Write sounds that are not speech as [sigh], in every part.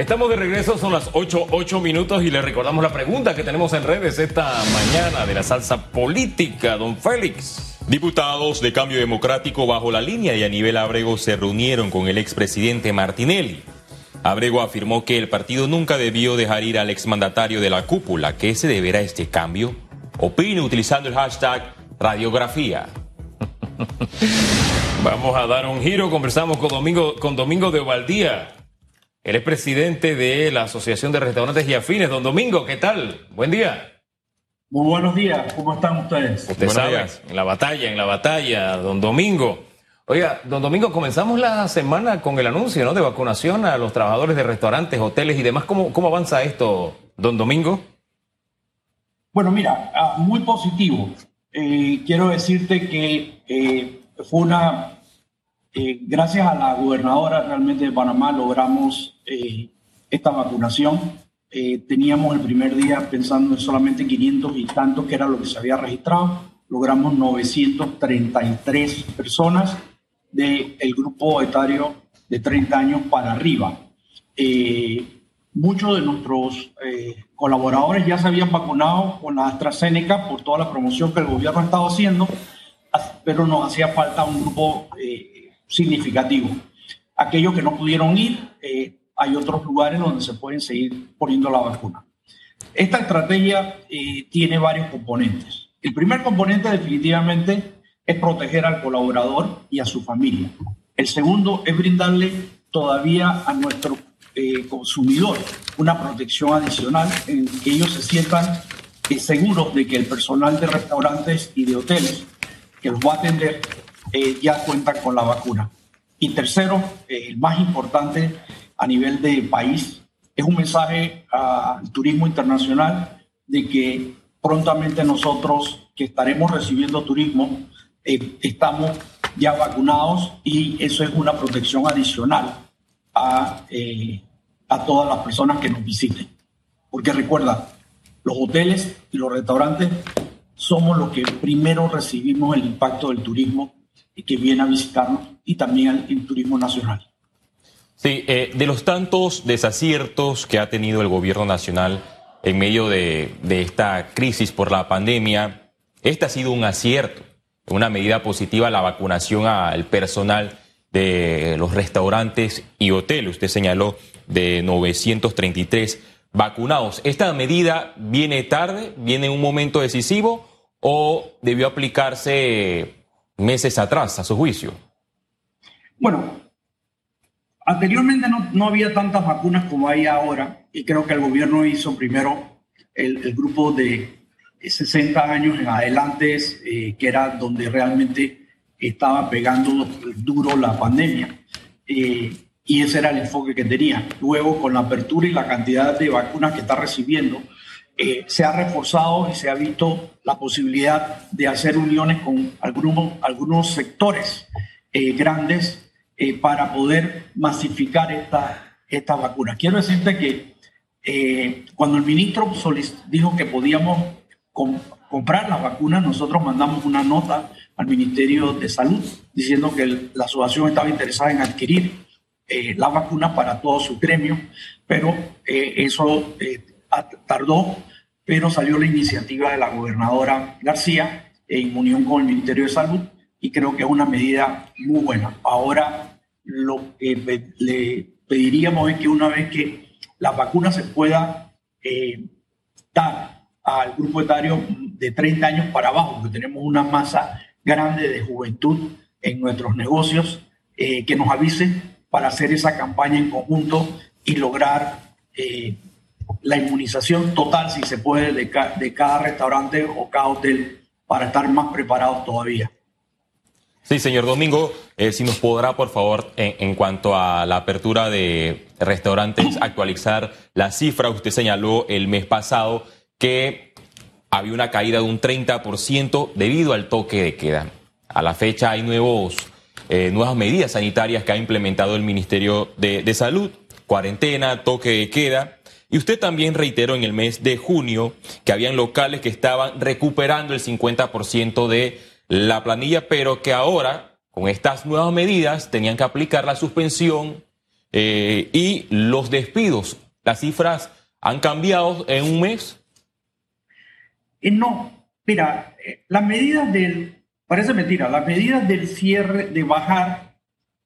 Estamos de regreso, son las 8, 8 minutos y le recordamos la pregunta que tenemos en redes esta mañana de la salsa política, don Félix. Diputados de Cambio Democrático bajo la línea de Aníbal Abrego se reunieron con el expresidente Martinelli. Abrego afirmó que el partido nunca debió dejar ir al exmandatario de la cúpula. ¿Qué se deberá este cambio? Opine utilizando el hashtag radiografía. [laughs] Vamos a dar un giro. Conversamos con Domingo, con Domingo de Ovaldía. Él es presidente de la Asociación de Restaurantes y Afines. Don Domingo, ¿qué tal? Buen día. Muy buenos días. ¿Cómo están ustedes? Usted sabe, en la batalla, en la batalla, don Domingo. Oiga, don Domingo, comenzamos la semana con el anuncio ¿no? de vacunación a los trabajadores de restaurantes, hoteles y demás. ¿Cómo, cómo avanza esto, don Domingo? Bueno, mira, ah, muy positivo. Eh, quiero decirte que eh, fue una, eh, gracias a la gobernadora realmente de Panamá logramos esta vacunación. teníamos el primer día pensando en solamente 500 y tantos, que era lo que se había registrado. Logramos 933 personas del grupo etario de 30 años para arriba. Eh, muchos de nuestros eh, colaboradores ya se habían vacunado con la AstraZeneca por toda la promoción que el gobierno ha estado haciendo, pero nos hacía falta un grupo eh, significativo. Aquellos que no pudieron ir, hay otros lugares donde se pueden seguir poniendo la vacuna. Esta estrategia tiene varios componentes. El primer componente definitivamente es proteger al colaborador y a su familia. El segundo es brindarle todavía a nuestro eh, consumidor una protección adicional en que ellos se sientan eh, seguros de que el personal de restaurantes y de hoteles que los va a atender eh, ya cuentan con la vacuna. Y tercero, el más importante a nivel de país, es un mensaje al turismo internacional de que prontamente nosotros que estaremos recibiendo turismo eh, estamos ya vacunados y eso es una protección adicional a, eh, a todas las personas que nos visiten. Porque recuerda, los hoteles y los restaurantes somos los que primero recibimos el impacto del turismo y que viene a visitarnos y también el, turismo nacional. Sí, eh, de los tantos desaciertos que ha tenido el gobierno nacional en medio de, de esta crisis por la pandemia, este ha sido un acierto una medida positiva la vacunación al personal de los restaurantes y hoteles. Usted señaló de 933 vacunados. ¿Esta medida viene tarde, viene en un momento decisivo o debió aplicarse meses atrás, a su juicio? Bueno, anteriormente no, había tantas vacunas como hay ahora y creo que el gobierno hizo primero el grupo de 60 años en adelante, eh, que era donde realmente estaba pegando duro la pandemia. Eh, y ese era el enfoque que tenía. Luego, con la apertura y la cantidad de vacunas que está recibiendo, eh, se ha reforzado y se ha visto la posibilidad de hacer uniones con algunos, algunos sectores grandes para poder masificar esta, esta vacuna. Quiero decirte que cuando el ministro dijo que podíamos comprar las vacunas, nosotros mandamos una nota al Ministerio de Salud diciendo que la asociación estaba interesada en adquirir eh, la vacuna para todo su gremio, pero eh, eso eh, tardó, pero salió la iniciativa de la gobernadora García en unión con el Ministerio de Salud y creo que es una medida muy buena. Ahora lo que le pediríamos es que una vez que la vacuna se pueda dar al grupo etario de 30 años para abajo, porque tenemos una masa grande de juventud en nuestros negocios, eh, que nos avisen para hacer esa campaña en conjunto y lograr eh, la inmunización total, si se puede, de, de, cada restaurante o cada hotel para estar más preparados todavía. Sí, señor Domingo, eh, si nos podrá, por favor, en, en, cuanto a la apertura de restaurantes, actualizar la cifra. Usted señaló el mes pasado que había una caída de un 30% debido al toque de queda. A la fecha hay nuevos, eh, nuevas medidas sanitarias que ha implementado el Ministerio de, de Salud, cuarentena, toque de queda. Y usted también reiteró en el mes de junio que habían locales que estaban recuperando el 50% de la planilla, pero que ahora, con estas nuevas medidas, tenían que aplicar la suspensión Eh, y los despidos, las cifras han cambiado en un mes. Eh, no, mira, eh, las medidas del, parece mentira, las medidas del cierre, de bajar,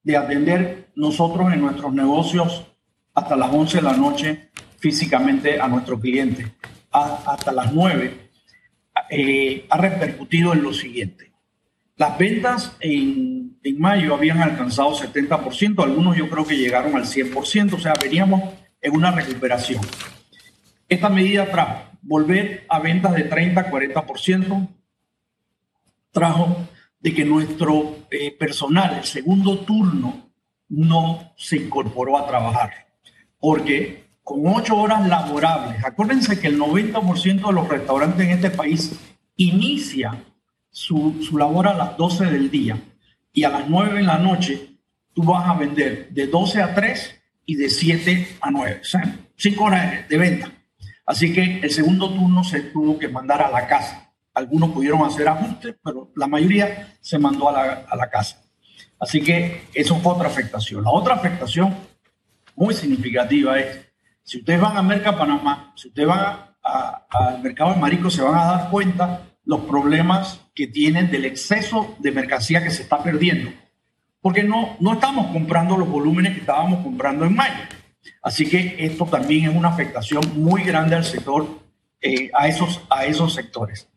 de atender nosotros en nuestros negocios hasta las 11 de la noche físicamente a nuestro cliente, hasta las 9, ha repercutido en lo siguiente. Las ventas en, en, mayo habían alcanzado 70%, algunos yo creo que llegaron al 100%, o sea, veníamos en una recuperación. Esta medida trajo volver a ventas de 30 40%, trajo de que nuestro eh, personal, el segundo turno, no se incorporó a trabajar, porque con ocho horas laborables, acuérdense que el 90% de los restaurantes en este país inicia su, su labor a las 12 del día y a las 9 de la noche tú vas a vender de 12 a 3 y de 7 a 9, o sea, 5 horas de venta. Así que el segundo turno se tuvo que mandar a la casa. Algunos pudieron hacer ajustes, pero la mayoría se mandó a la, a la casa. Así que eso fue otra afectación. La otra afectación muy significativa es, si ustedes van a Merca Panamá, si ustedes van al mercado de Marico, se van a dar cuenta los problemas que tienen del exceso de mercancía que se está perdiendo. Porque no, no estamos comprando los volúmenes que estábamos comprando en mayo. Así que esto también es una afectación muy grande al sector, eh, a, esos, a esos sectores.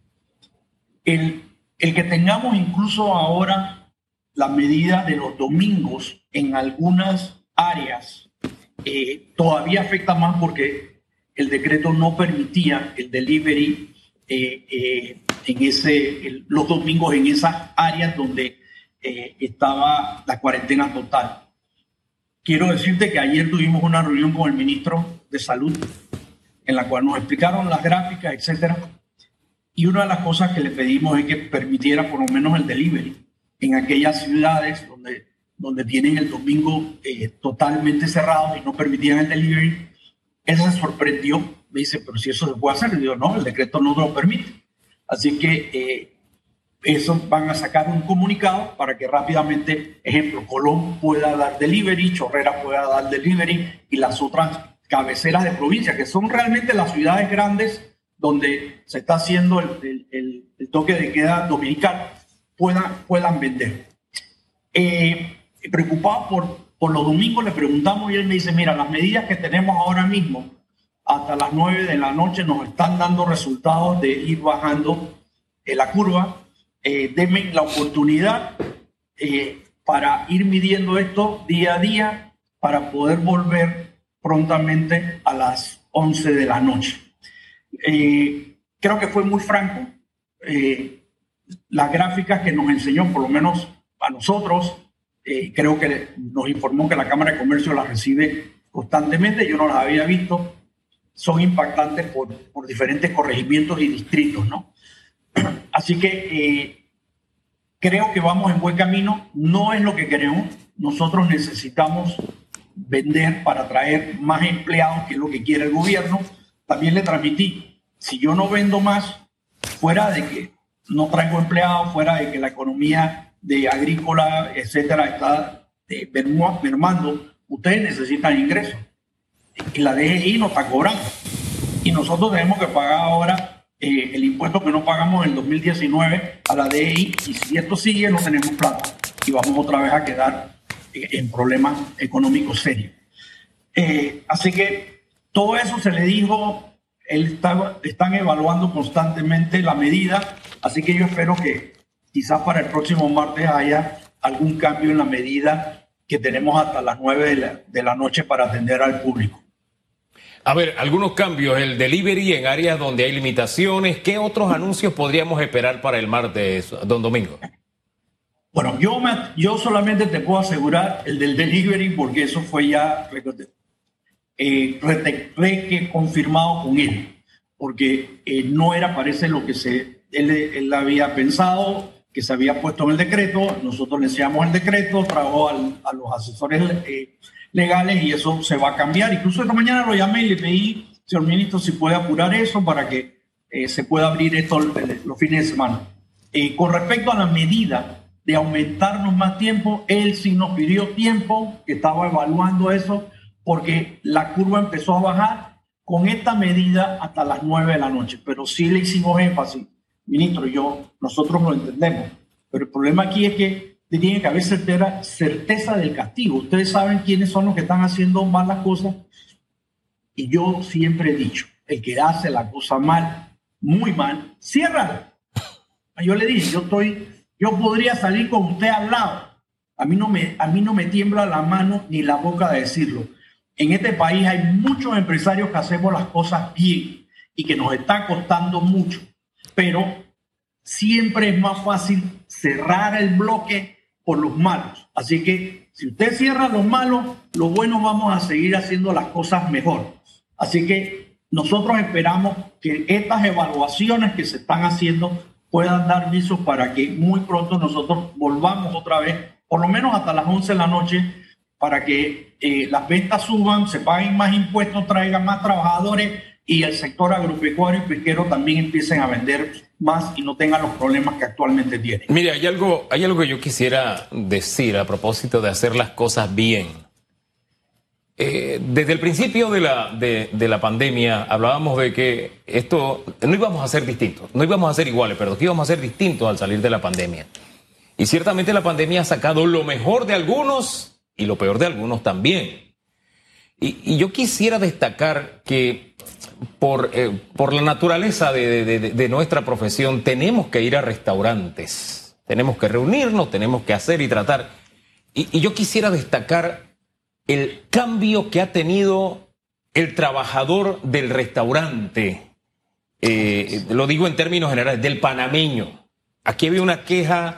El, el que tengamos incluso ahora la medida de los domingos en algunas áreas eh, todavía afecta más porque el decreto no permitía el delivery eh, en ese, los domingos en esas áreas donde eh, estaba la cuarentena total. Quiero decirte que ayer tuvimos una reunión con el ministro de Salud en la cual nos explicaron las gráficas, etcétera. Y una de las cosas que le pedimos es que permitiera por lo menos el delivery en aquellas ciudades donde, donde tienen el domingo eh, totalmente cerrado y no permitían el delivery. Él se sorprendió, me dice, pero si eso se puede hacer, le digo, no, el decreto no lo permite. Así que eh, eso van a sacar un comunicado para que rápidamente, ejemplo, Colón pueda dar delivery, Chorrera pueda dar delivery y las otras cabeceras de provincia, que son realmente las ciudades grandes donde se está haciendo el, el, toque de queda dominical, puedan, puedan vender. Eh, preocupado por, por los domingos, le preguntamos y él me dice, mira, las medidas que tenemos ahora mismo hasta las 9 de la noche nos están dando resultados de ir bajando en la curva. Eh, la oportunidad eh, para ir midiendo esto día a día para poder volver prontamente a las 11 de la noche. Eh, creo que fue muy franco. Eh, las gráficas que nos enseñó, por lo menos a nosotros, creo que nos informó que la Cámara de Comercio las recibe constantemente. Yo no las había visto son impactantes por, por diferentes corregimientos y distritos, ¿no? [clears throat] Así que eh, creo que vamos en buen camino, no es lo que queremos, nosotros necesitamos vender para traer más empleados, que es lo que quiere el gobierno. También le transmití, si yo no vendo más, fuera de que no traigo empleados, fuera de que la economía de agrícola, etcétera, está eh, mermando, ustedes necesitan ingresos y la DGI nos está cobrando. Y nosotros tenemos que pagar ahora eh, el impuesto que no pagamos en 2019 a la DGI y si esto sigue no tenemos plata y vamos otra vez a quedar eh, en problemas económicos serios. Así que todo eso se le dijo, él está, están evaluando constantemente la medida, así que yo espero que quizás para el próximo martes haya algún cambio en la medida que tenemos hasta las 9 de la, de la noche para atender al público. A ver, algunos cambios, el delivery en áreas donde hay limitaciones, ¿qué otros anuncios podríamos esperar para el martes, don Domingo? Bueno, yo, me, yo solamente te puedo asegurar el del delivery porque eso fue ya eh, confirmado con él, porque eh, no era, parece, lo que se, él, él, había pensado, que se había puesto en el decreto, nosotros le enseñamos el decreto, trajo a los asesores eh, legales y eso se va a cambiar. Incluso esta mañana lo llamé y le pedí, señor ministro, si puede apurar eso para que eh, se pueda abrir esto los fines de semana. Eh, con respecto a la medida de aumentarnos más tiempo. Él sí nos pidió tiempo, que estaba evaluando eso, porque la curva empezó a bajar con esta medida hasta las 9 de la noche. Pero sí le hicimos énfasis, ministro, yo, nosotros lo entendemos. Pero el problema aquí es que tiene que haber certeza, certeza del castigo. Ustedes saben quiénes son los que están haciendo mal las cosas. Y yo siempre he dicho, el que hace la cosa mal, muy mal, cierra. Yo le dije, yo estoy yo podría salir con usted al lado. A mí, no me, a mí no me tiembla la mano ni la boca de decirlo. En este país hay muchos empresarios que hacemos las cosas bien y que nos está costando mucho, pero siempre es más fácil cerrar el bloque por los malos. Así que si usted cierra los malos, los buenos vamos a seguir haciendo las cosas mejor. Así que nosotros esperamos que estas evaluaciones que se están haciendo puedan dar visos para que muy pronto nosotros volvamos otra vez, por lo menos hasta las 11 de la noche, para que eh, las ventas suban, se paguen más impuestos, traigan más trabajadores y el sector agropecuario y pesquero también empiecen a vender más y no tengan los problemas que actualmente tienen. Mire, hay algo, hay algo que yo quisiera decir a propósito de hacer las cosas bien. Eh, desde el principio de la, de, la pandemia hablábamos de que esto no íbamos a ser distintos, no íbamos a ser iguales, pero que íbamos a ser distintos al salir de la pandemia. Y ciertamente la pandemia ha sacado lo mejor de algunos y lo peor de algunos también. Y, yo quisiera destacar que por, eh, por la naturaleza de, nuestra profesión tenemos que ir a restaurantes, tenemos que reunirnos, tenemos que hacer y tratar. Y, yo quisiera destacar el cambio que ha tenido el trabajador del restaurante, eh, lo digo en términos generales, del panameño. Aquí había una queja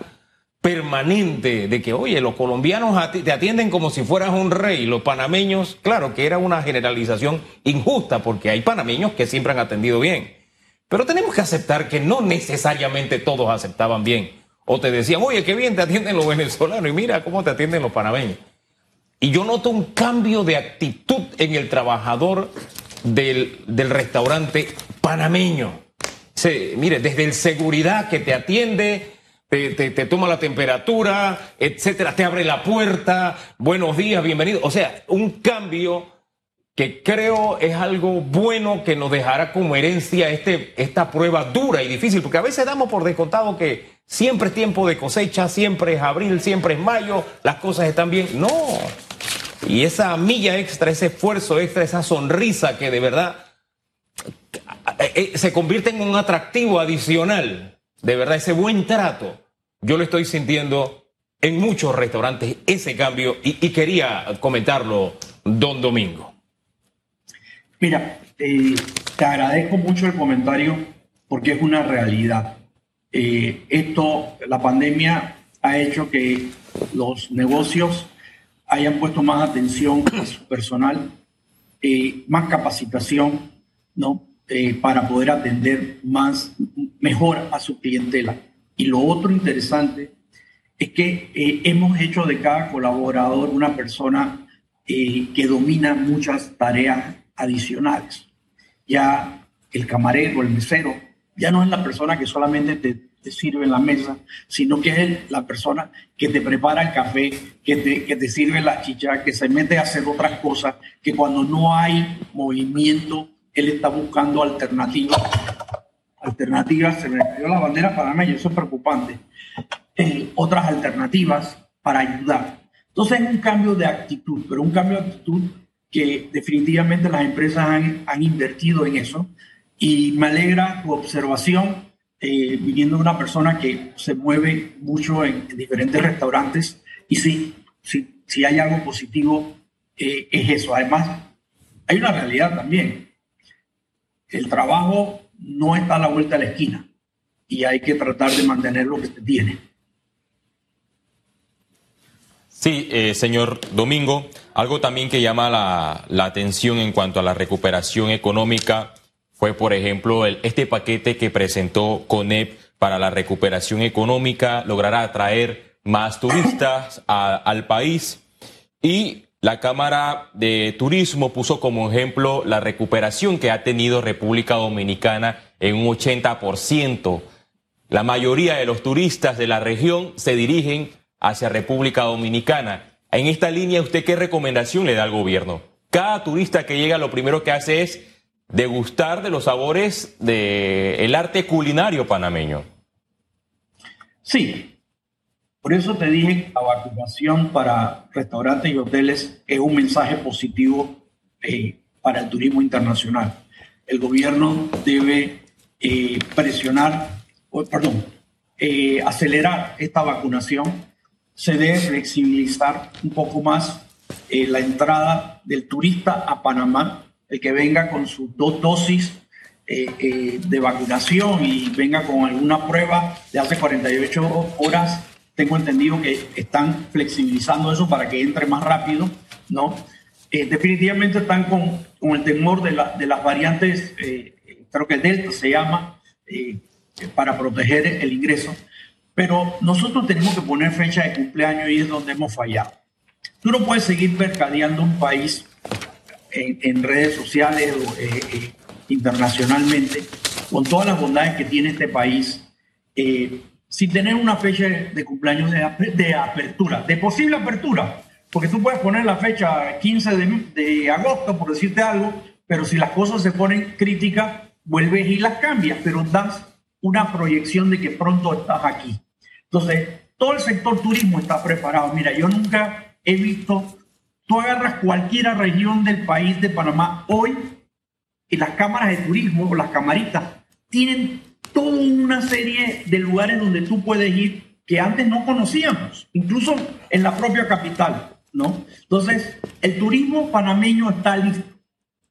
permanente de que, oye, los colombianos te atienden como si fueras un rey, los panameños, claro que era una generalización injusta porque hay panameños que siempre han atendido bien, pero tenemos que aceptar que no necesariamente todos aceptaban bien. O te decían, oye, qué bien te atienden los venezolanos y mira cómo te atienden los panameños. Y yo noto un cambio de actitud en el trabajador del, restaurante panameño. mire, desde el seguridad que te atiende, te, te, toma la temperatura, etcétera, te abre la puerta, buenos días, bienvenido. O sea, un cambio que creo es algo bueno que nos dejará como herencia este, esta prueba dura y difícil, porque a veces damos por descontado que siempre es tiempo de cosecha, siempre es abril, siempre es mayo, las cosas están bien. No, y esa milla extra, ese esfuerzo extra, esa sonrisa que de verdad eh, eh, se convierte en un atractivo adicional, de verdad, ese buen trato, yo lo estoy sintiendo en muchos restaurantes, ese cambio, y, quería comentarlo, don Domingo. Mira, eh, te agradezco mucho el comentario porque es una realidad. esto, la pandemia ha hecho que los negocios hayan puesto más atención a su personal, eh, más capacitación, ¿no? Eh, para poder atender más, mejor a su clientela. Y lo otro interesante es que eh, hemos hecho de cada colaborador una persona que domina muchas tareas adicionales. Ya el camarero, el mesero, ya no es la persona que solamente te sirve en la mesa, sino que es la persona que te prepara el café, que te sirve la chicha, que se mete a hacer otras cosas, que cuando no hay movimiento, él está buscando alternativas. Alternativas, se me cayó la bandera para mí, eso es preocupante. Eh, otras alternativas para ayudar. Entonces es un cambio de actitud, pero un cambio de actitud que definitivamente las empresas han, invertido en eso. Y me alegra tu observación eh, viniendo de una persona que se mueve mucho en, diferentes restaurantes y sí, sí, si hay algo positivo eh, es eso. Además, hay una realidad también. El trabajo no está a la vuelta de la esquina y hay que tratar de mantener lo que se tiene. Sí, eh, señor Domingo, algo también que llama la, atención en cuanto a la recuperación económica fue, por ejemplo, el, este paquete que presentó CONEP para la recuperación económica, logrará atraer más turistas al país y la Cámara de Turismo puso como ejemplo la recuperación que ha tenido República Dominicana en un 80%. la mayoría de los turistas de la región se dirigen hacia República Dominicana. En esta línea, ¿usted qué recomendación le da al gobierno? Cada turista que llega lo primero que hace es degustar de los sabores del arte culinario panameño. Sí, por eso te dije, la vacunación para restaurantes y hoteles es un mensaje positivo eh, para el turismo internacional. El gobierno debe eh, presionar, perdón, eh, acelerar esta vacunación. Se debe flexibilizar un poco más la entrada del turista a Panamá, el que venga con sus dos dosis de vacunación y venga con alguna prueba de hace 48 horas tengo entendido que están flexibilizando eso para que entre más rápido, ¿no? Eh, definitivamente están con, con, el temor de, la, de las variantes, eh, creo que Delta se llama, eh, para proteger el ingreso, pero nosotros tenemos que poner fecha de cumpleaños y es donde hemos fallado. Tú no puedes seguir mercadeando un país en, en redes sociales o internacionalmente con todas las bondades que tiene este país sin tener una fecha de cumpleaños de, apertura, de posible apertura, porque tú puedes poner la fecha 15 de, agosto, por decirte algo, pero si las cosas se ponen críticas, vuelves y las cambias, pero das una proyección de que pronto estás aquí. Entonces, todo el sector turismo está preparado. Mira, yo nunca he visto, tú agarras cualquier región del país de Panamá hoy y las cámaras de turismo o las camaritas tienen toda una serie de lugares donde tú puedes ir que antes no conocíamos, incluso en la propia capital, ¿no? Entonces, el turismo panameño está listo,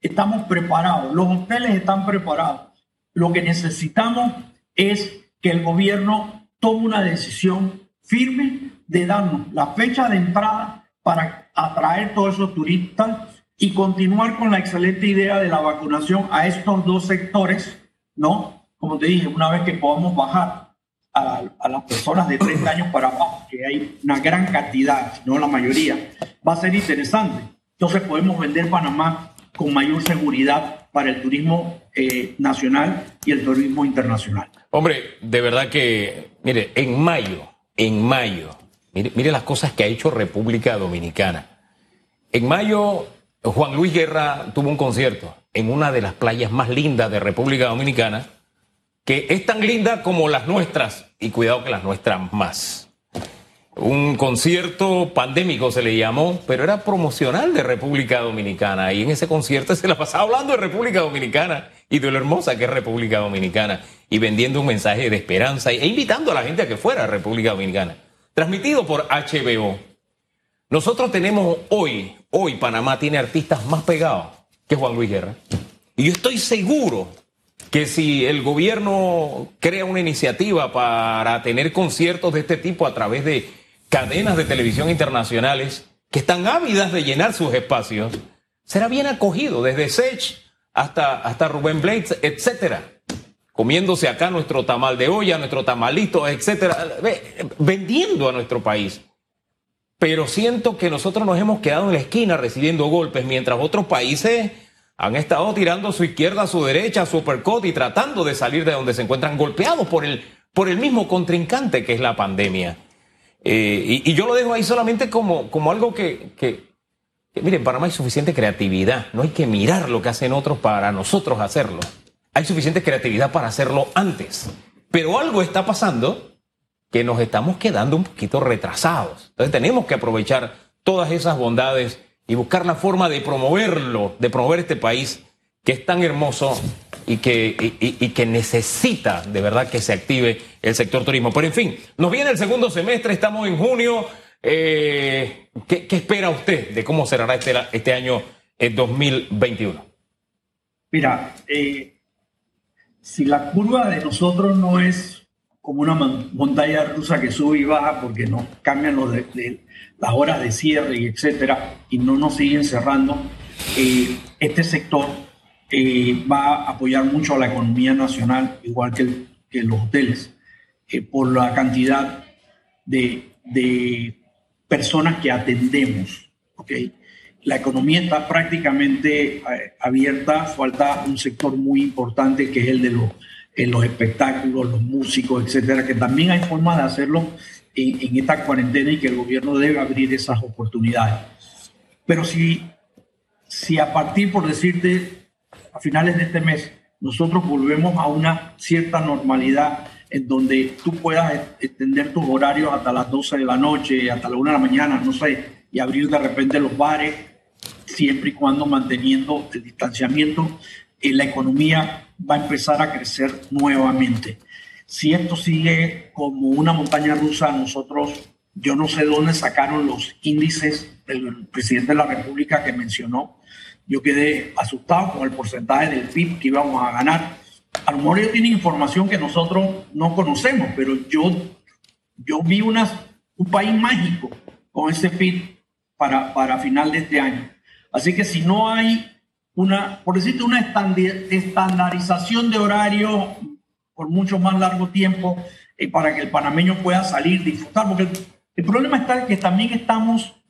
estamos preparados, los hoteles están preparados. Lo que necesitamos es que el gobierno tome una decisión firme de darnos la fecha de entrada para atraer todos esos turistas y continuar con la excelente idea de la vacunación a estos dos sectores, ¿no? Como te dije, una vez que podamos bajar a, las personas de 30 años para abajo, que hay una gran cantidad, no la mayoría, va a ser interesante. Entonces podemos vender Panamá con mayor seguridad para el turismo eh, nacional y el turismo internacional. Hombre, de verdad que, mire, en mayo, en mayo, mire las cosas que ha hecho República Dominicana. En mayo, Juan Luis Guerra tuvo un concierto en una de las playas más lindas de República Dominicana que es tan linda como las nuestras, y cuidado que las nuestras más. Un concierto pandémico se le llamó, pero era promocional de República Dominicana. Y en ese concierto se la pasaba hablando de República Dominicana y de lo hermosa que es República Dominicana. Y vendiendo un mensaje de esperanza e invitando a la gente a que fuera a República Dominicana. Transmitido por HBO. Nosotros tenemos hoy, hoy Panamá tiene artistas más pegados que Juan Luis Guerra. Y yo estoy seguro que si el gobierno crea una iniciativa para tener conciertos de este tipo a través de cadenas de televisión internacionales que están ávidas de llenar sus espacios, será bien acogido desde Sech hasta, hasta Rubén Blades, etcétera. Comiéndose acá nuestro tamal de olla, nuestro tamalito, etcétera, vendiendo a nuestro país. Pero siento que nosotros nos hemos quedado en la esquina recibiendo golpes mientras otros países han estado tirando a su izquierda, a su derecha, a su uppercut y tratando de salir de donde se encuentran golpeados por el, por el mismo contrincante que es la pandemia. Eh, y, yo lo dejo ahí solamente como, como algo que, que, miren, Panamá hay suficiente creatividad, no hay que mirar lo que hacen otros para nosotros hacerlo. Hay suficiente creatividad para hacerlo antes. Pero algo está pasando que nos estamos quedando un poquito retrasados. Entonces tenemos que aprovechar todas esas bondades y buscar la forma de promoverlo, de promover este país que es tan hermoso y que, y, que necesita de verdad que se active el sector turismo. Pero en fin, nos viene el segundo semestre, estamos en junio. Eh, ¿qué, espera usted de cómo cerrará este, este año 2021? Mira, eh, si la curva de nosotros no es como una montaña rusa que sube y baja porque nos cambian los de, las horas de cierre y etcétera, y no nos siguen cerrando, eh, este sector eh, va a apoyar mucho a la economía nacional, igual que, que los hoteles, eh, por la cantidad de, de, personas que atendemos. ¿okay? La economía está prácticamente abierta, falta un sector muy importante que es el de los en los espectáculos, los músicos, etcétera, que también hay formas de hacerlo en, en, esta cuarentena y que el gobierno debe abrir esas oportunidades. Pero si, si a partir, por decirte, a finales de este mes, nosotros volvemos a una cierta normalidad en donde tú puedas extender tus horarios hasta las 12 de la noche, hasta la 1 de la mañana, no sé, y abrir de repente los bares, siempre y cuando manteniendo el distanciamiento, eh, la economía va a empezar a crecer nuevamente. Si esto sigue como una montaña rusa, nosotros, yo no sé dónde sacaron los índices del presidente de la República que mencionó. Yo quedé asustado con el porcentaje del PIB que íbamos a ganar. A lo mejor ellos tienen información que nosotros no conocemos, pero yo, yo vi unas, un país mágico con ese PIB para, para final de este año. Así que si no hay una, por decirte, una estandarización de horario por mucho más largo tiempo eh, para que el panameño pueda salir, disfrutar, porque el, problema está que también estamos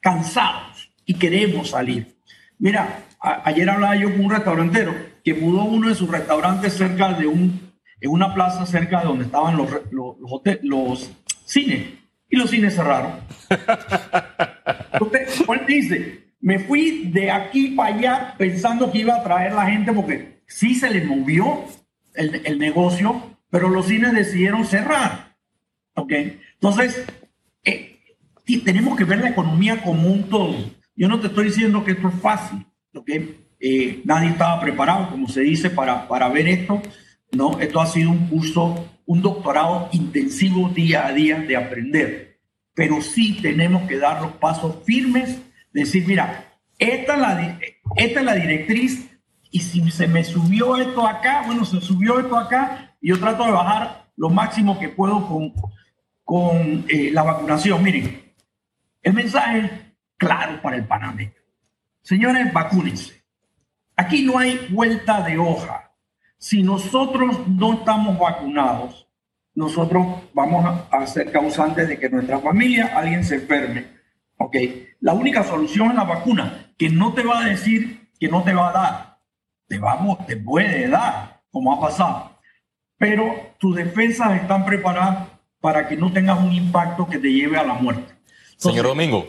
cansados y queremos salir. Mira, ayer hablaba yo con un restaurantero que mudó uno de sus restaurantes cerca de un, en una plaza cerca de donde estaban los, los, los cines y los cines cerraron. [laughs] Usted, dice, me fui de aquí para allá pensando que iba a traer la gente porque sí se le movió el, el negocio, pero los cines decidieron cerrar. ¿Ok? Entonces, eh, tenemos que ver la economía como un todo. Yo no te estoy diciendo que esto es fácil. ¿Ok? Eh, nadie estaba preparado, como se dice, para, para ver esto. No, esto ha sido un curso, un doctorado intensivo día a día de aprender. Pero sí tenemos que dar los pasos firmes, decir, mira, esta es la, directriz y si se me subió esto acá, bueno, se subió esto acá y yo trato de bajar lo máximo que puedo con, con eh, la vacunación. Miren, el mensaje claro para el panameño. Señores, vacúnense. Aquí no hay vuelta de hoja si nosotros no estamos vacunados, nosotros vamos a ser causantes de que nuestra familia, alguien se enferme. ¿Ok? La única solución es la vacuna, que no te va a decir que no te va a dar. Te, vamos, te puede dar, como ha pasado. Pero tus defensas están preparadas para que no tengas un impacto que te lleve a la muerte. Señor Domingo.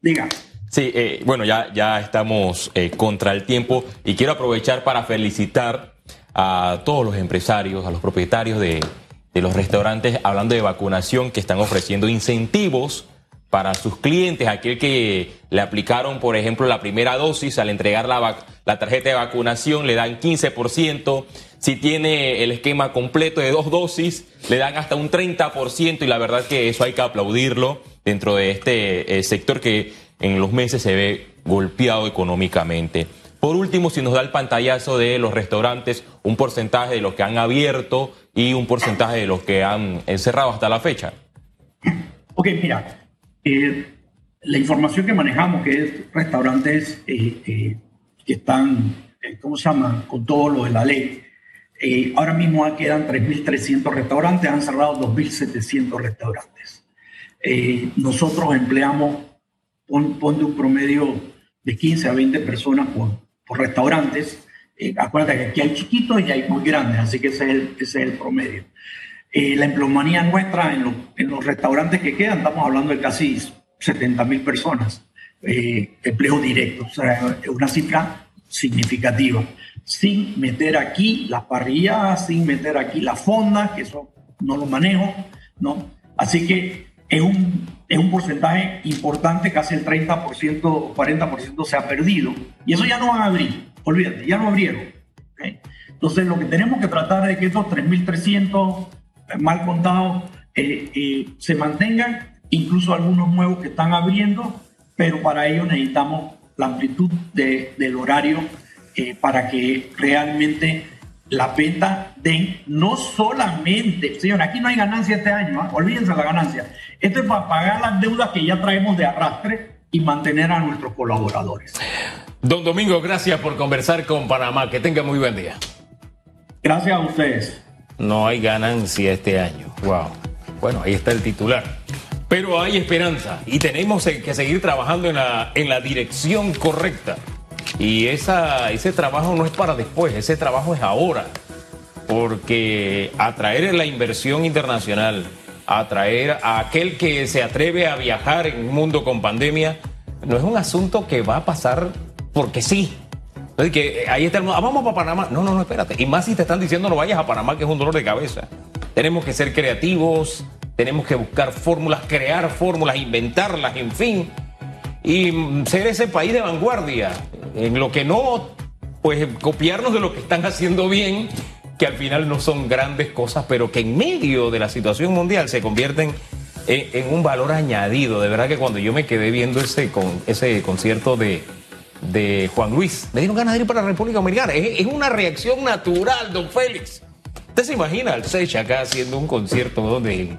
Diga. Sí, eh, bueno, ya, ya estamos eh, contra el tiempo y quiero aprovechar para felicitar a todos los empresarios, a los propietarios de, los restaurantes, hablando de vacunación, que están ofreciendo incentivos para sus clientes, aquel que le aplicaron, por ejemplo, la primera dosis, al entregar la, la tarjeta de vacunación le dan 15%, si tiene el esquema completo de dos dosis, le dan hasta un 30% y la verdad que eso hay que aplaudirlo dentro de este eh, sector que en los meses se ve golpeado económicamente. Por último, si nos da el pantallazo de los restaurantes, un porcentaje de los que han abierto y un porcentaje de los que han encerrado hasta la fecha. Ok, mira, eh, la información que manejamos, que es restaurantes eh, eh, que están, ¿cómo se llama?, con todo lo de la ley. ahora mismo quedan 3.300 restaurantes, han cerrado 2.700 restaurantes. nosotros empleamos, pon, de un promedio de 15 a 20 personas por, por restaurantes. Eh, acuérdate que aquí hay chiquitos y hay muy grandes, así que ese es el, ese es el promedio. Eh, la empleomanía nuestra en, los restaurantes que quedan, estamos hablando de casi 70 mil personas, eh, empleo directo, o sea, una cifra significativa, sin meter aquí las parrillas, sin meter aquí la fonda, que eso no lo manejo, ¿no? Así que es un, es un porcentaje importante, casi el 30%, 40% se ha perdido. Y eso ya no va a abrir, olvídate, ya no abrieron. Entonces, lo que tenemos que tratar es que estos 3.300 eh, mal contados eh, eh, se mantengan, incluso algunos nuevos que están abriendo, pero para ello necesitamos la amplitud de, del horario para que realmente la venta de no solamente, señor, aquí no hay ganancia este año, ¿ah? olvídense la ganancia. Esto es para pagar las deudas que ya traemos de arrastre y mantener a nuestros colaboradores. Don Domingo, gracias por conversar con Panamá. Que tenga muy buen día. Gracias a ustedes. No hay ganancia este año. Wow. Bueno, ahí está el titular. Pero hay esperanza y tenemos que seguir trabajando en la, en la dirección correcta. Y esa, ese trabajo no es para después, ese trabajo es ahora. Porque atraer la inversión internacional, atraer a aquel que se atreve a viajar en un mundo con pandemia, no es un asunto que va a pasar porque sí. Entonces, que ahí está el mundo, ah, vamos para Panamá. No, no, no, espérate. Y más si te están diciendo no vayas a Panamá, que es un dolor de cabeza. Tenemos que ser creativos, tenemos que buscar fórmulas, crear fórmulas, inventarlas, en fin. Y ser ese país de vanguardia. En lo que no, pues copiarnos de lo que están haciendo bien, que al final no son grandes cosas, pero que en medio de la situación mundial se convierten en, un valor añadido. De verdad que cuando yo me quedé viendo ese, con, ese concierto de, de Juan Luis, me dieron ganas de ir para la República Dominicana. Es, es una reacción natural, don Félix. ¿Usted se imagina al Sech acá haciendo un concierto donde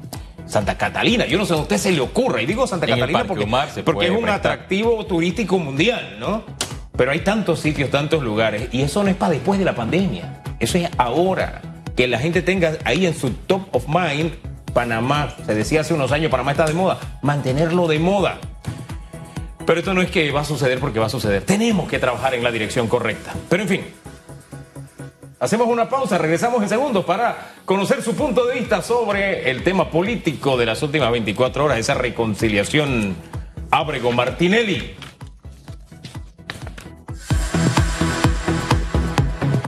Santa Catalina? Yo no sé a usted se le ocurra. Y digo Santa Catalina porque, porque es un atractivo turístico mundial, ¿no? Pero hay tantos sitios, tantos lugares. Y eso no es para después de la pandemia. Eso es ahora. Que la gente tenga ahí en su top of mind Panamá. Se decía hace unos años, Panamá está de moda. Mantenerlo de moda. Pero esto no es que va a suceder porque va a suceder. Tenemos que trabajar en la dirección correcta. Pero en fin, Hacemos una pausa, regresamos en segundos para conocer su punto de vista sobre el tema político de las últimas 24 horas, esa reconciliación abre con Martinelli.